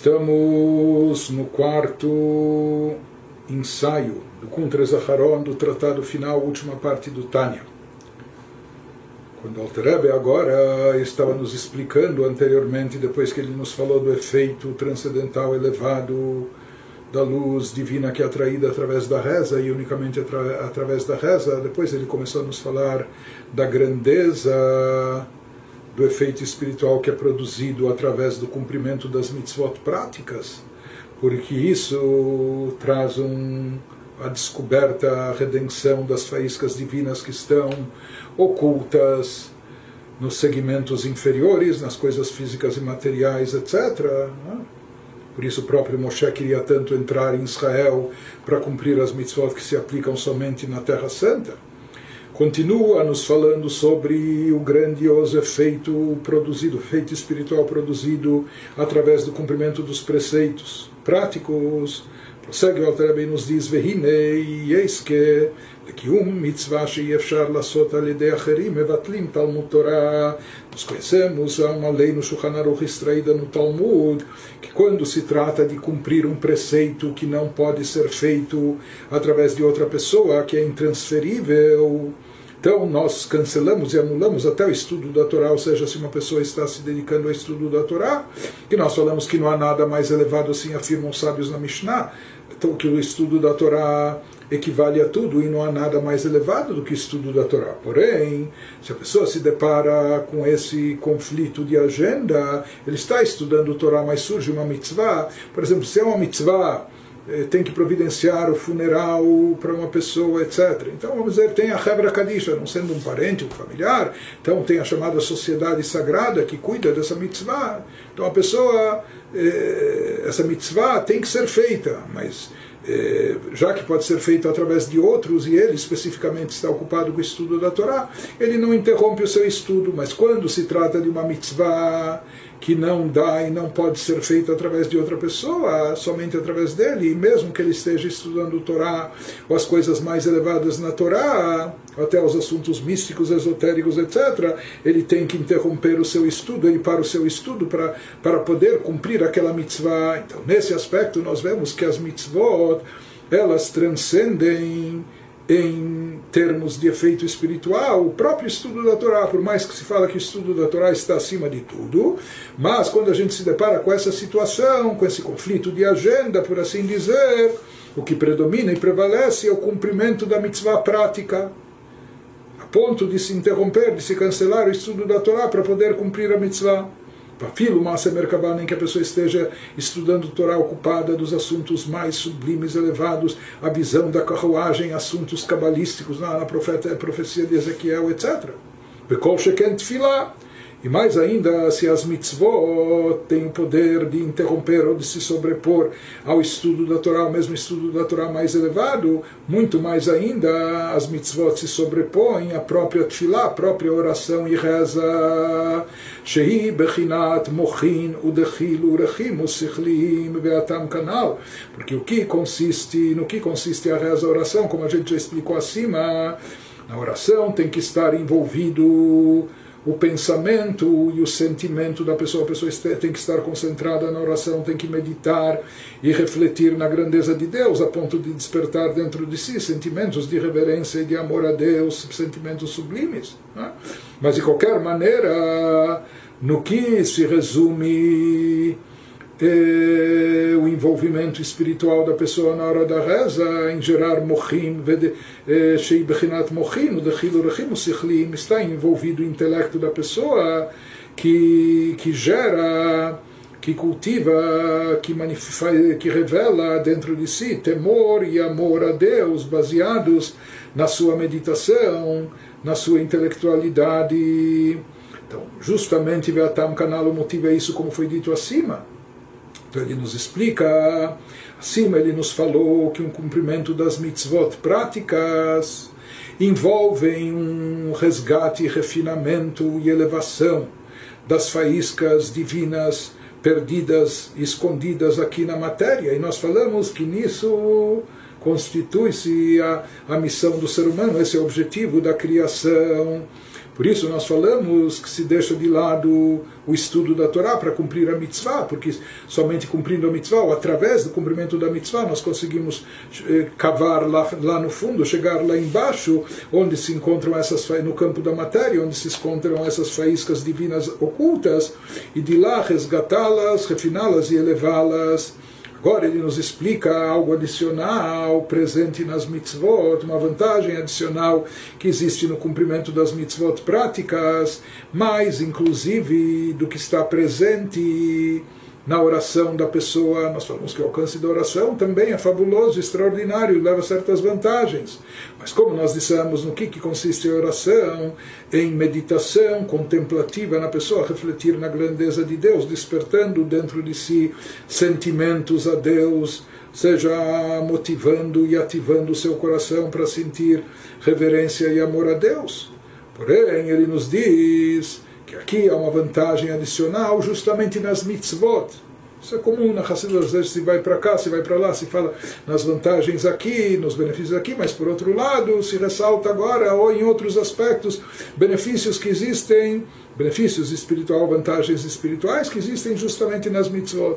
Estamos no quarto ensaio do Kuntre Zaharon, do tratado final, última parte do Tânia. Quando Alterebe agora estava nos explicando anteriormente, depois que ele nos falou do efeito transcendental elevado da luz divina que é atraída através da reza e unicamente atra através da reza, depois ele começou a nos falar da grandeza do efeito espiritual que é produzido através do cumprimento das mitzvot práticas, porque isso traz um, a descoberta, a redenção das faíscas divinas que estão ocultas nos segmentos inferiores, nas coisas físicas e materiais, etc. Né? Por isso o próprio Moshe queria tanto entrar em Israel para cumprir as mitzvot que se aplicam somente na Terra Santa continua nos falando sobre o grandioso efeito produzido, efeito espiritual produzido através do cumprimento dos preceitos práticos. Prossegue o bem nos diz, Vehinei que um mitzvah sheyefshar lasot al yedei acherim mevatlim Talmud Torah. Nós conhecemos há uma lei no Shulchan Aruch extraída no Talmud, que quando se trata de cumprir um preceito que não pode ser feito através de outra pessoa, que é intransferível, então, nós cancelamos e anulamos até o estudo da Torá, ou seja, se uma pessoa está se dedicando ao estudo da Torá, que nós falamos que não há nada mais elevado assim, afirmam os sábios na Mishnah, então que o estudo da Torá equivale a tudo e não há nada mais elevado do que o estudo da Torá. Porém, se a pessoa se depara com esse conflito de agenda, ele está estudando a Torá, mas surge uma mitzvah, por exemplo, se é uma mitzvah tem que providenciar o funeral para uma pessoa, etc. Então, vamos dizer, tem a Hebra Kadisha, não sendo um parente, um familiar, então tem a chamada sociedade sagrada que cuida dessa mitzvah. Então, a pessoa, eh, essa mitzvah tem que ser feita, mas eh, já que pode ser feito através de outros e ele especificamente está ocupado com o estudo da Torá, ele não interrompe o seu estudo, mas quando se trata de uma mitzvah que não dá e não pode ser feito através de outra pessoa, somente através dele, e mesmo que ele esteja estudando o Torá, ou as coisas mais elevadas na Torá, até os assuntos místicos, esotéricos, etc., ele tem que interromper o seu estudo, ele para o seu estudo para, para poder cumprir aquela mitzvah. Então, nesse aspecto, nós vemos que as mitzvot, elas transcendem em termos de efeito espiritual, o próprio estudo da Torá, por mais que se fala que o estudo da Torá está acima de tudo, mas quando a gente se depara com essa situação, com esse conflito de agenda, por assim dizer, o que predomina e prevalece é o cumprimento da mitzvah prática, a ponto de se interromper, de se cancelar o estudo da Torá para poder cumprir a mitzvah. Pafilo Masa Merkabah, em que a pessoa esteja estudando Torá ocupada dos assuntos mais sublimes, elevados, a visão da carruagem, assuntos cabalísticos na, na profeta, profecia de Ezequiel, etc. Bekol Sheken Tfilah e mais ainda, se as mitzvot têm o poder de interromper ou de se sobrepor ao estudo da Torá, ao mesmo estudo da Torá mais elevado, muito mais ainda as mitzvot se sobrepõem à própria tefilá, à própria oração e reza. Shehi bechinat mochin udechil urechim usichlim beatam canal. Porque o que consiste, no que consiste a reza, a oração, como a gente já explicou acima, na oração tem que estar envolvido o pensamento e o sentimento da pessoa. A pessoa tem que estar concentrada na oração, tem que meditar e refletir na grandeza de Deus, a ponto de despertar dentro de si sentimentos de reverência e de amor a Deus, sentimentos sublimes. Né? Mas, de qualquer maneira, no que se resume eh, o envolvimento espiritual da pessoa na hora da reza, em gerar mochim, shei bechinat mochim, o dechil urechim, sichlim, está envolvido o intelecto da pessoa que, que gera que cultiva, que, que revela dentro de si temor e amor a Deus, baseados na sua meditação, na sua intelectualidade. Então, justamente Beatam Canal motiva isso, como foi dito acima. Então ele nos explica, acima ele nos falou que um cumprimento das mitzvot práticas envolvem um resgate, refinamento e elevação das faíscas divinas perdidas, escondidas aqui na matéria. E nós falamos que nisso constitui-se a, a missão do ser humano, esse é o objetivo da criação Por isso nós falamos que se deixa de lado o estudo da Torá para cumprir a mitzvah, porque somente cumprindo a mitzvah, ou através do cumprimento da mitzvah, nós conseguimos eh, cavar lá, lá no fundo, chegar lá embaixo, onde se encontram essas no campo da matéria, onde se encontram essas faíscas divinas ocultas, e de lá resgatá-las, refiná-las e elevá-las Agora ele nos explica algo adicional presente nas mitzvot, uma vantagem adicional que existe no cumprimento das mitzvot práticas, mais inclusive do que está presente na oração da pessoa. Nós falamos que o alcance da oração também é fabuloso, extraordinário, leva certas vantagens. Mas como nós dissemos, no que, que consiste a oração? Em meditação contemplativa na pessoa, refletir na grandeza de Deus, despertando dentro de si sentimentos a Deus, seja motivando e ativando o seu coração para sentir reverência e amor a Deus. Porém, ele nos diz que aqui há uma vantagem adicional justamente nas mitzvot. Isso é comum na Hassidut, às vezes se vai para cá, se vai para lá, se fala nas vantagens aqui, nos benefícios aqui, mas por outro lado se ressalta agora, ou em outros aspectos, benefícios que existem, benefícios espirituais, vantagens espirituais que existem justamente nas mitzvot.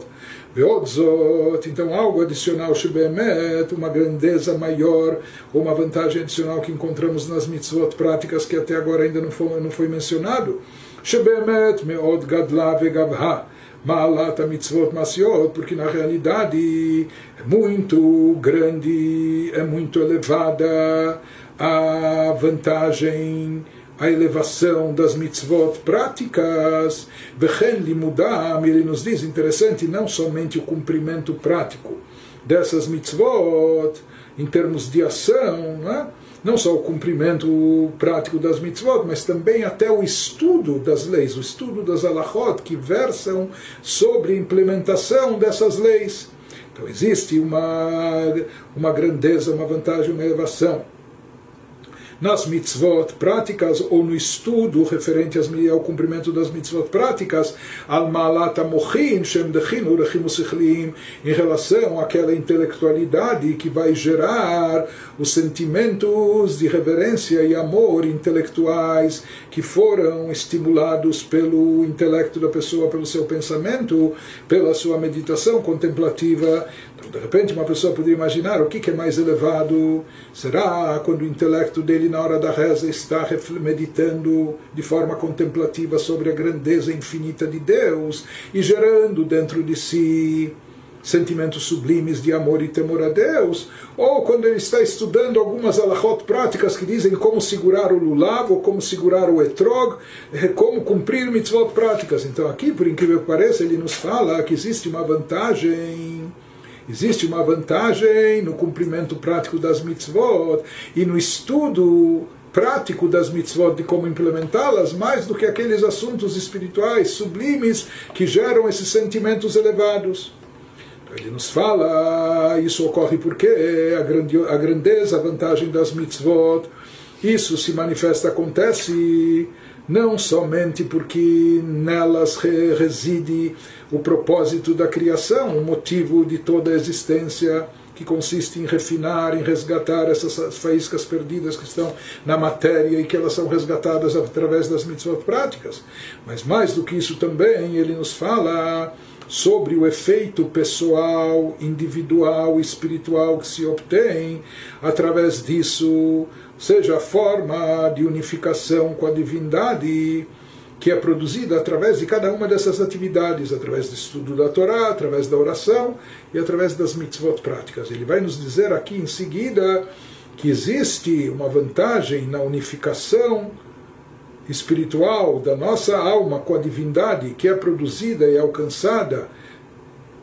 Veodzot, então algo adicional, Shebemet, uma grandeza maior, uma vantagem adicional que encontramos nas mitzvot práticas que até agora ainda não foi, não foi mencionado. שבאמת מאוד גדלה וגבהה מעלת המצוות מעשיות, porque na realidade é muito grande, é muito elevada a vantagem, a elevação das mitzvot práticas. Vechen limudam, ele nos diz, interessante, não somente o cumprimento prático dessas mitzvot, em termos de ação, né? não só o cumprimento prático das mitzvot, mas também até o estudo das leis, o estudo das alachot, que versam sobre a implementação dessas leis. Então existe uma, uma grandeza, uma vantagem, uma elevação nas mitzvot práticas ou no estudo referente ao cumprimento das mitzvot práticas, al malat amochin shem dechin urechim em relação àquela intelectualidade que vai gerar os sentimentos de reverência e amor intelectuais que foram estimulados pelo intelecto da pessoa, pelo seu pensamento, pela sua meditação contemplativa. De repente, uma pessoa poderia imaginar o que é mais elevado. Será quando o intelecto dele, na hora da reza, está meditando de forma contemplativa sobre a grandeza infinita de Deus e gerando dentro de si sentimentos sublimes de amor e temor a Deus, ou quando ele está estudando algumas alahot práticas que dizem como segurar o lulav, ou como segurar o etrog, eh, como cumprir mitzvot práticas. Então aqui, por incrível que pareça, ele nos fala que existe uma vantagem existe uma vantagem no cumprimento prático das mitzvot e no estudo prático das mitzvot, de como implementá-las, mais do que aqueles assuntos espirituais sublimes que geram esses sentimentos elevados. Ele nos fala, isso ocorre porque a, grandeza, a vantagem das mitzvot, isso se manifesta, acontece não somente porque nelas reside o propósito da criação, o motivo de toda a existência, que consiste em refinar, em resgatar essas faíscas perdidas que estão na matéria e que elas são resgatadas através das mitzvot práticas. Mas mais do que isso também, ele nos fala sobre o efeito pessoal, individual, espiritual que se obtém através disso, seja a forma de unificação com a divindade que é produzida através de cada uma dessas atividades, através do estudo da Torá, através da oração e através das mitzvot práticas. Ele vai nos dizer aqui em seguida que existe uma vantagem na unificação espiritual da nossa alma com a divindade que é produzida e alcançada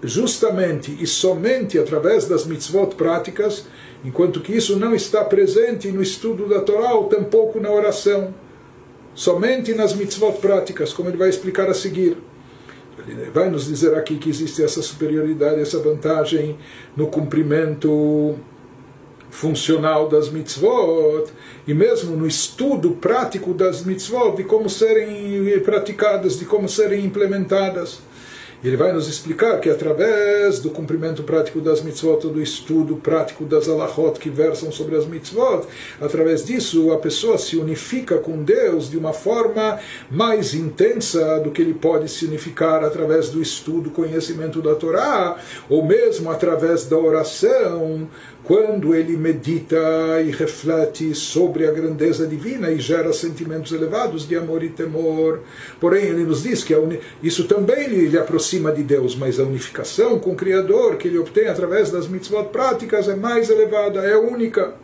justamente e somente através das mitzvot práticas, enquanto que isso não está presente no estudo da Torá ou tampouco na oração, somente nas mitzvot práticas, como ele vai explicar a seguir. Ele vai nos dizer aqui que existe essa superioridade, essa vantagem no cumprimento funcional das mitzvot e mesmo no estudo prático das mitzvot, de como serem praticadas, de como serem implementadas. Ele vai nos explicar que através do cumprimento prático das mitzvot, do estudo prático das alahot que versam sobre as mitzvot, através disso a pessoa se unifica com Deus de uma forma mais intensa do que ele pode se unificar através do estudo, conhecimento da Torá, ou mesmo através da oração, quando ele medita e reflete sobre a grandeza divina e gera sentimentos elevados de amor e temor. Porém, ele nos diz que isso também lhe aproxima de Deus, mas a unificação com o Criador que ele obtém através das mitzvot práticas é mais elevada, é única.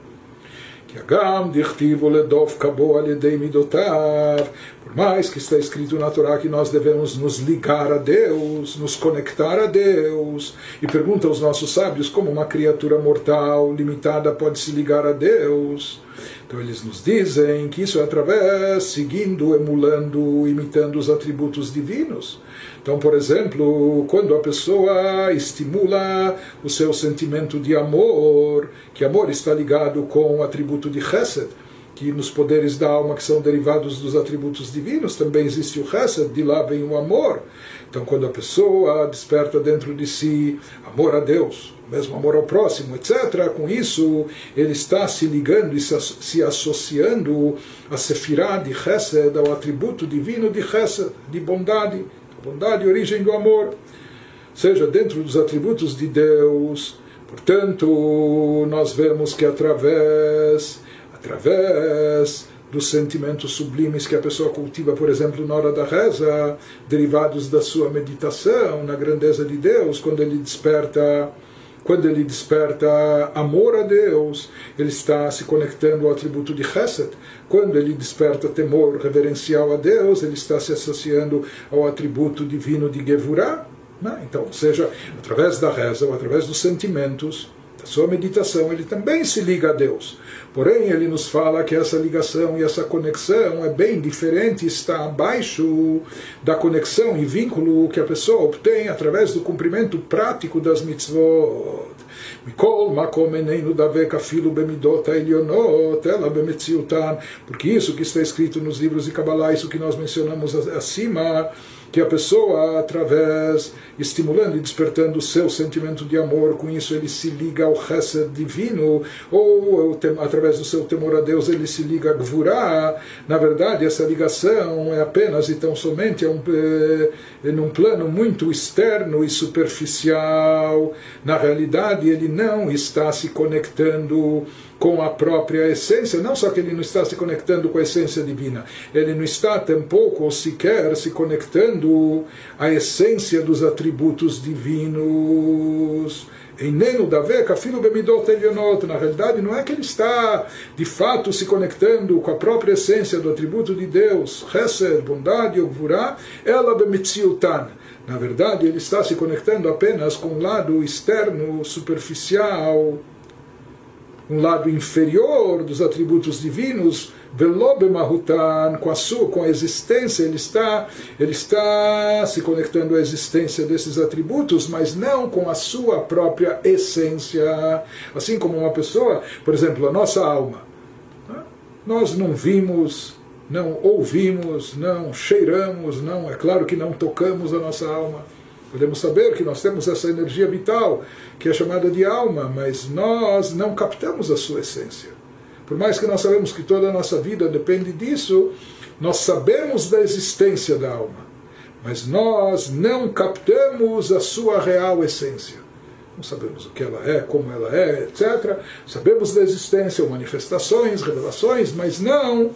Por mais que está escrito na Torá que nós devemos nos ligar a Deus, nos conectar a Deus. E pergunta aos nossos sábios como uma criatura mortal, limitada, pode se ligar a Deus. Então eles nos dizem que isso é através, seguindo, emulando, imitando os atributos divinos. Então, por exemplo, quando a pessoa estimula o seu sentimento de amor, que amor está ligado com o atributo de Chesed, que nos poderes da alma que são derivados dos atributos divinos, também existe o Chesed, de lá vem o amor. Então, quando a pessoa desperta dentro de si amor a Deus, mesmo amor ao próximo, etc., com isso ele está se ligando e se associando a Sefirah de Chesed, ao atributo divino de Chesed, de bondade bondade, origem do amor, seja dentro dos atributos de Deus. Portanto, nós vemos que através, através dos sentimentos sublimes que a pessoa cultiva, por exemplo, na hora da reza, derivados da sua meditação na grandeza de Deus, quando ele desperta quando ele desperta amor a Deus, ele está se conectando ao atributo de Chesed. Quando ele desperta temor reverencial a Deus, ele está se associando ao atributo divino de Gevurah. Né? Então, ou seja, através da reza ou através dos sentimentos, sua meditação, ele também se liga a Deus. Porém, ele nos fala que essa ligação e essa conexão é bem diferente, está abaixo da conexão e vínculo que a pessoa obtém através do cumprimento prático das mitzvot. Porque isso que está escrito nos livros de Kabbalah, isso que nós mencionamos acima, que a pessoa, através, estimulando e despertando o seu sentimento de amor, com isso ele se liga ao Chesed divino, ou através do seu temor a Deus ele se liga a Gvurá. Na verdade, essa ligação é apenas e tão somente é um, é, num plano muito externo e superficial. Na realidade, ele não está se conectando com a própria essência, não só que ele não está se conectando com a essência divina, ele não está tampouco ou sequer se conectando à essência dos atributos divinos. Eneno da veca, filho bemidot elionot. Na realidade, não é que ele está de fato se conectando com a própria essência do atributo de Deus, Chesed, bondade, Ogvurá, ela bemitziutan. Na verdade, ele está se conectando apenas com o lado externo, superficial, um lado inferior dos atributos divinos, Velobe Mahutan, com a sua, com a existência, ele está, ele está se conectando à existência desses atributos, mas não com a sua própria essência. Assim como uma pessoa, por exemplo, a nossa alma. Nós não vimos, não ouvimos, não cheiramos, não, é claro que não tocamos a nossa alma Podemos saber que nós temos essa energia vital, que é chamada de alma, mas nós não captamos a sua essência. Por mais que nós sabemos que toda a nossa vida depende disso, nós sabemos da existência da alma, mas nós não captamos a sua real essência. Não sabemos o que ela é, como ela é, etc. Sabemos da existência, manifestações, revelações, mas não,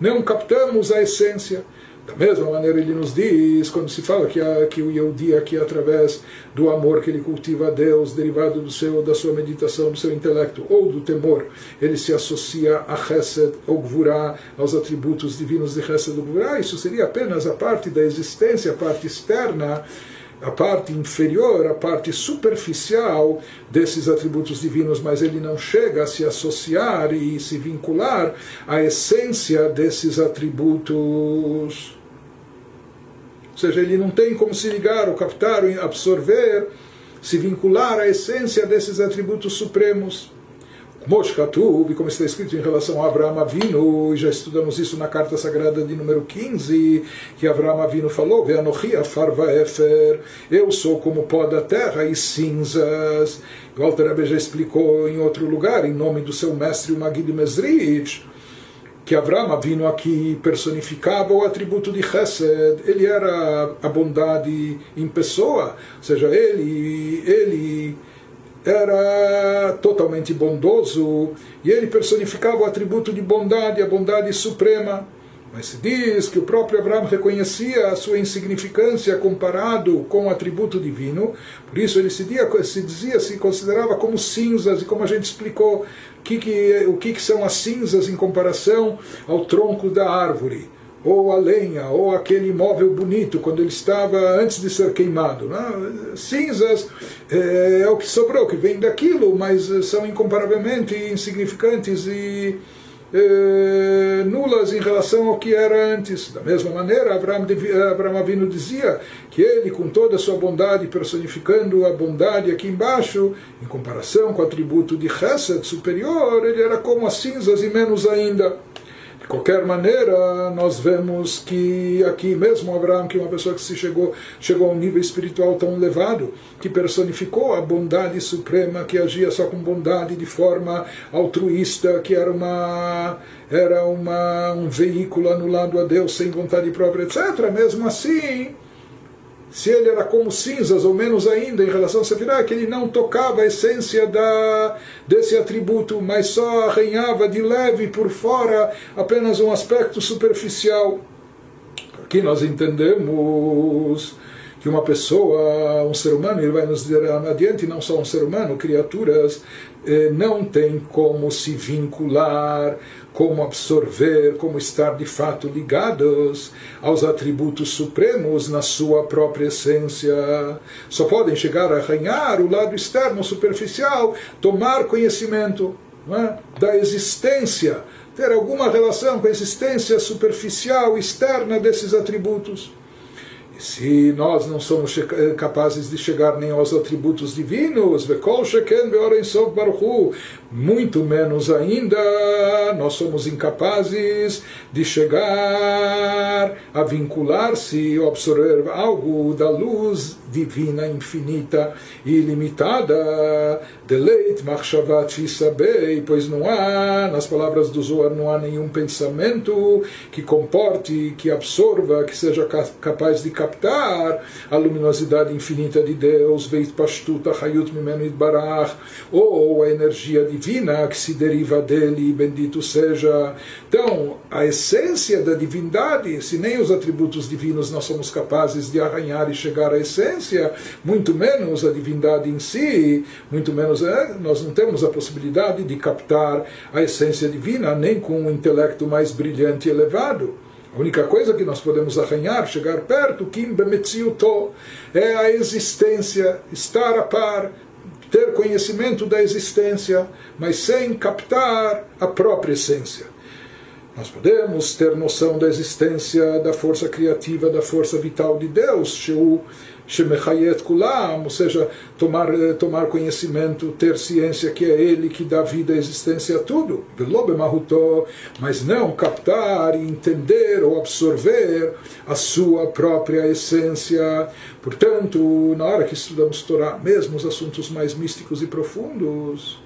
não captamos a essência. Da mesma maneira, ele nos diz, quando se fala que, a, que o Yehudi aqui, através do amor que ele cultiva a Deus, derivado do seu, da sua meditação, do seu intelecto, ou do temor, ele se associa a Chesed ou Gvurah, aos atributos divinos de Chesed ou Gvurah, isso seria apenas a parte da existência, a parte externa, a parte inferior, a parte superficial desses atributos divinos, mas ele não chega a se associar e se vincular à essência desses atributos. Ou seja, ele não tem como se ligar, ou captar, ou absorver, se vincular à essência desses atributos supremos. Como está escrito em relação a Abraão Avino, e já estudamos isso na carta sagrada de número 15, que Abraão Avino falou, eu sou como pó da terra e cinzas. O Alter já explicou em outro lugar, em nome do seu mestre, o Magid Mesrich, que Abraão Avino aqui personificava o atributo de Chesed, ele era a bondade em pessoa, ou seja, ele, ele era totalmente bondoso e ele personificava o atributo de bondade, a bondade suprema. Mas se diz que o próprio Abraão reconhecia a sua insignificância comparado com o atributo divino, por isso ele se dizia, se, dizia, se considerava como cinzas, e como a gente explicou, que que, o que, que são as cinzas em comparação ao tronco da árvore ou a lenha, ou aquele imóvel bonito, quando ele estava antes de ser queimado. Né? Cinzas é, é, o que sobrou, que vem daquilo, mas eh, são incomparavelmente insignificantes e é, nulas em relação ao que era antes. Da mesma maneira, Abraão, Abraão Avino dizia que ele, com toda a sua bondade, personificando a bondade aqui embaixo, em comparação com o atributo de Chesed superior, ele era como as cinzas e menos ainda. Qualquer maneira, nós vemos que aqui mesmo Abraão, que é uma pessoa que se chegou, chegou a um nível espiritual tão elevado, que personificou a bondade suprema, que agia só com bondade de forma altruísta, que era uma era uma, um veículo anulado a Deus sem vontade própria, etc. Mesmo assim, se ele era como cinzas, ou menos ainda, em relação a Sefirah, que ele não tocava a essência da, desse atributo, mas só arranhava de leve por fora apenas um aspecto superficial. Aqui nós entendemos que uma pessoa, um ser humano, ele vai nos dizer adiante, não só um ser humano, criaturas, eh, não tem como se vincular como absorver, como estar de fato ligados aos atributos supremos na sua própria essência. Só podem chegar a arranhar o lado externo, superficial, tomar conhecimento é? da existência, ter alguma relação com a existência superficial, externa desses atributos. Se nós não somos capazes de chegar nem aos atributos divinos, muito menos ainda nós somos incapazes de chegar a vincular-se ou absorver algo da luz divina, infinita e ilimitada. Deleit fisabei, pois não há, nas palavras do Zohar, não há nenhum pensamento que comporte, que absorva, que seja capaz de captar a luminosidade infinita de Deus, veit pashtuta hayut mimenu idbarach, ou a energia divina que se deriva dele, bendito seja. Então, a essência da divindade, se nem os atributos divinos nós somos capazes de arranhar e chegar à essência, muito menos a divindade em si, muito menos é, nós não temos a possibilidade de captar a essência divina, nem com um intelecto mais brilhante e elevado. A única coisa que nós podemos arranhar, chegar perto, Kim Bemetziuto, é a existência, estar a par, ter conhecimento da existência, mas sem captar a própria essência. Nós podemos ter noção da existência da força criativa, da força vital de Deus, Sheu Shemechayet Kulam, ou seja, tomar, eh, tomar conhecimento, ter ciência que é Ele que dá vida, existência a tudo, mas não captar, entender ou absorver a sua própria essência. Portanto, na hora que estudamos Torá, mesmo os assuntos mais místicos e profundos,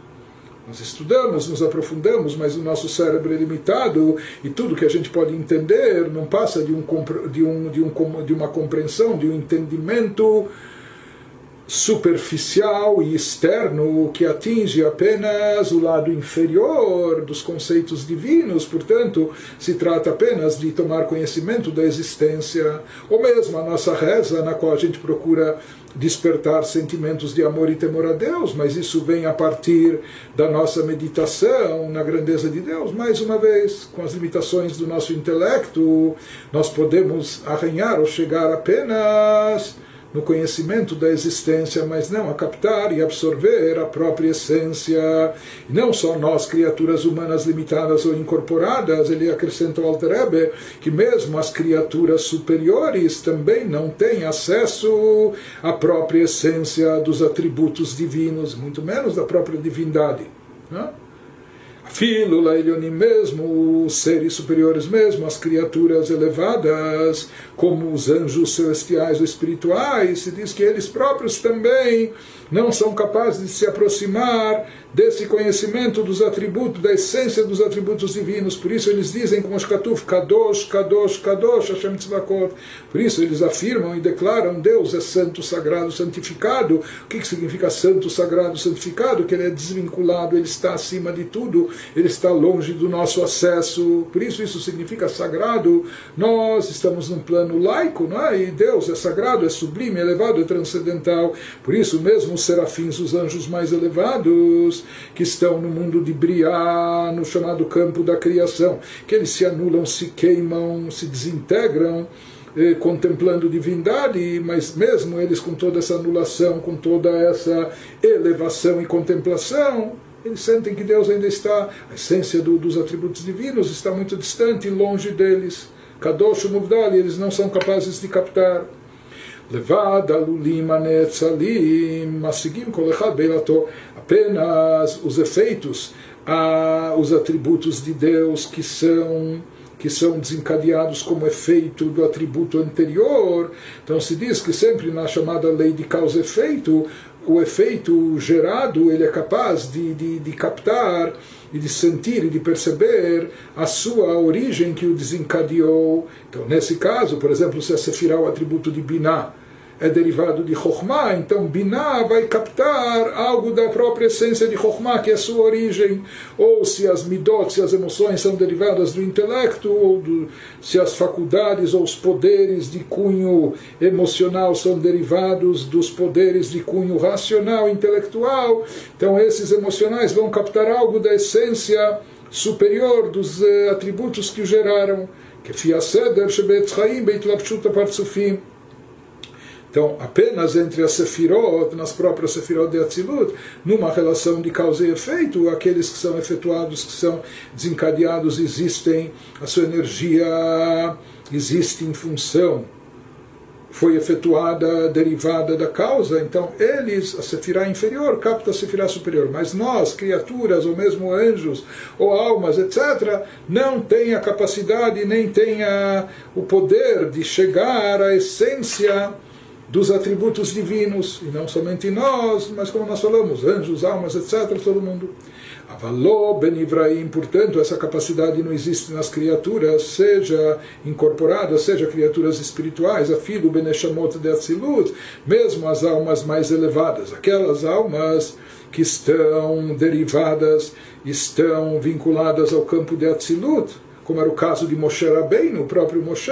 nós estudamos, nos aprofundamos, mas o nosso cérebro é limitado e tudo que a gente pode entender não passa de, um, de, um, de, um, de uma compreensão, de um entendimento superficial e externo que atinge apenas o lado inferior dos conceitos divinos, portanto, se trata apenas de tomar conhecimento da existência, ou mesmo a nossa reza, na qual a gente procura despertar sentimentos de amor e temor a Deus, mas isso vem a partir da nossa meditação na grandeza de Deus. Mais uma vez, com as limitações do nosso intelecto, nós podemos arranhar ou chegar apenas no conhecimento da existência, mas não a captar e absorver a própria essência. E não só nós, criaturas humanas limitadas ou incorporadas, ele acrescenta ao Alter que mesmo as criaturas superiores também não têm acesso à própria essência dos atributos divinos, muito menos da própria divindade. Não? Filo Lailionim mesmo, os seres superiores mesmo, as criaturas elevadas, como os anjos celestiais ou espirituais, se diz que eles próprios também não são capazes de se aproximar desse conhecimento dos atributos, da essência dos atributos divinos. Por isso eles dizem como Shkatuf, Kadosh, Kadosh, Kadosh, Hashem Tzvakot. Por isso eles afirmam e declaram Deus é santo, sagrado, santificado. O que, que significa santo, sagrado, santificado? Que ele é desvinculado, ele está acima de tudo, ele está longe do nosso acesso. Por isso isso significa sagrado. Nós estamos num plano laico, não é? E Deus é sagrado, é sublime, elevado, é transcendental. Por isso mesmo os serafins, os anjos mais elevados, que estão no mundo de Briá, no chamado campo da criação, que eles se anulam, se queimam, se desintegram eh, contemplando divindade, mas mesmo eles com toda essa anulação, com toda essa elevação e contemplação, eles sentem que Deus ainda está, a essência do, dos atributos divinos está muito distante, longe deles. Kadosh Muvdal, eles não são capazes de captar. לבד עלולים הנאצלים, משיגים כל אחד בעילתו. Apenas os efeitos, ah, os atributos de Deus que são que são desencadeados como efeito do atributo anterior. Então se diz que sempre na chamada lei de causa e efeito, o efeito gerado ele é capaz de, de, de captar e de sentir e de perceber a sua origem que o desencadeou. Então, nesse caso, por exemplo, se a Sefirah o atributo de Binah é derivado de Chokhmah, então Binah vai captar algo da própria essência de Chokhmah, que é sua origem. Ou se as midot, se as emoções são derivadas do intelecto, ou do, se as faculdades ou os poderes de cunho emocional são derivados dos poderes de cunho racional, intelectual, então esses emocionais vão captar algo da essência superior dos uh, atributos que geraram. fiaseder shebet chaim beit lapshut partsufim então, apenas entre as sefirot, nas próprias sefirot de Atzilut, numa relação de causa e efeito, aqueles que são efetuados, que são desencadeados, existem, a sua energia existe em função, foi efetuada, derivada da causa, então eles, a sefirá inferior, capta a sefirá superior. Mas nós, criaturas, ou mesmo anjos, ou almas, etc., não tem a capacidade, nem tem a, o poder de chegar à essência dos atributos divinos, e não somente nós, mas como nós falamos, anjos, almas, etc., todo mundo. Avaló ben Ibrahim, portanto, essa capacidade não existe nas criaturas, seja incorporadas, seja criaturas espirituais, a filho Beneshamot de Atzilut, mesmo as almas mais elevadas, aquelas almas que estão derivadas, estão vinculadas ao campo de Atzilut, como era o caso de Moshe Rabbeinu, o próprio Moshe,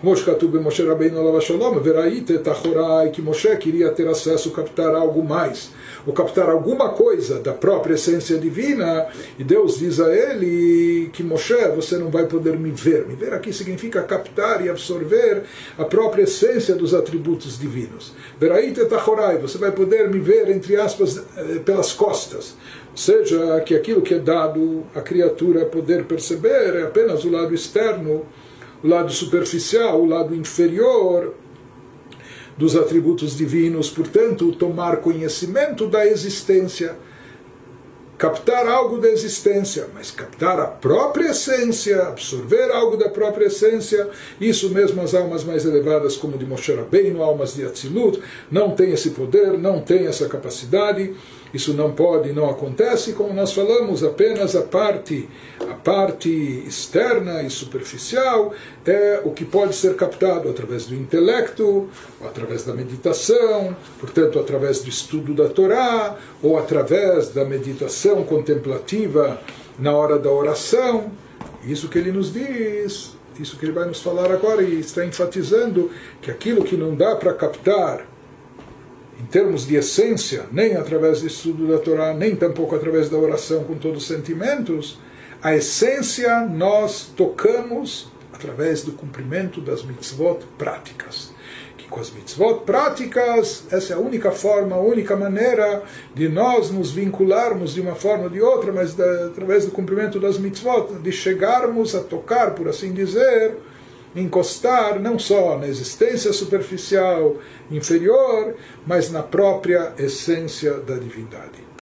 como Shkatub Moshe Rabbeinu Alav Shalom, Veraite Tachorai, que Moshe queria ter acesso, captar algo mais, ou captar alguma coisa da própria essência divina, e Deus diz a ele que Moshe, você não vai poder me ver. Me ver aqui significa captar e absorver a própria essência dos atributos divinos. Veraite Tachorai, você vai poder me ver, entre aspas, pelas costas. Ou seja, que aquilo que é dado à criatura poder perceber é apenas o lado externo o lado superficial, o lado inferior dos atributos divinos, portanto, tomar conhecimento da existência, captar algo da existência, mas captar a própria essência, absorver algo da própria essência, isso mesmo as almas mais elevadas, como de Moshe Rabbeinu, almas de Atzilut, não têm esse poder, não têm essa capacidade, isso não pode, não acontece, como nós falamos, apenas a parte, a parte externa e superficial é o que pode ser captado através do intelecto, através da meditação, portanto, através do estudo da Torá, ou através da meditação contemplativa na hora da oração. Isso que ele nos diz, isso que ele vai nos falar agora e está enfatizando que aquilo que não dá para captar termos de essência, nem através do estudo da Torá, nem tampouco através da oração com todos os sentimentos, a essência nós tocamos através do cumprimento das mitzvot práticas. Que com as mitzvot práticas, essa é a única forma, a única maneira de nós nos vincularmos de uma forma ou de outra, mas da, através do cumprimento das mitzvot, de chegarmos a tocar, por assim dizer, encostar não só na existência superficial inferior, mas na própria essência da divindade.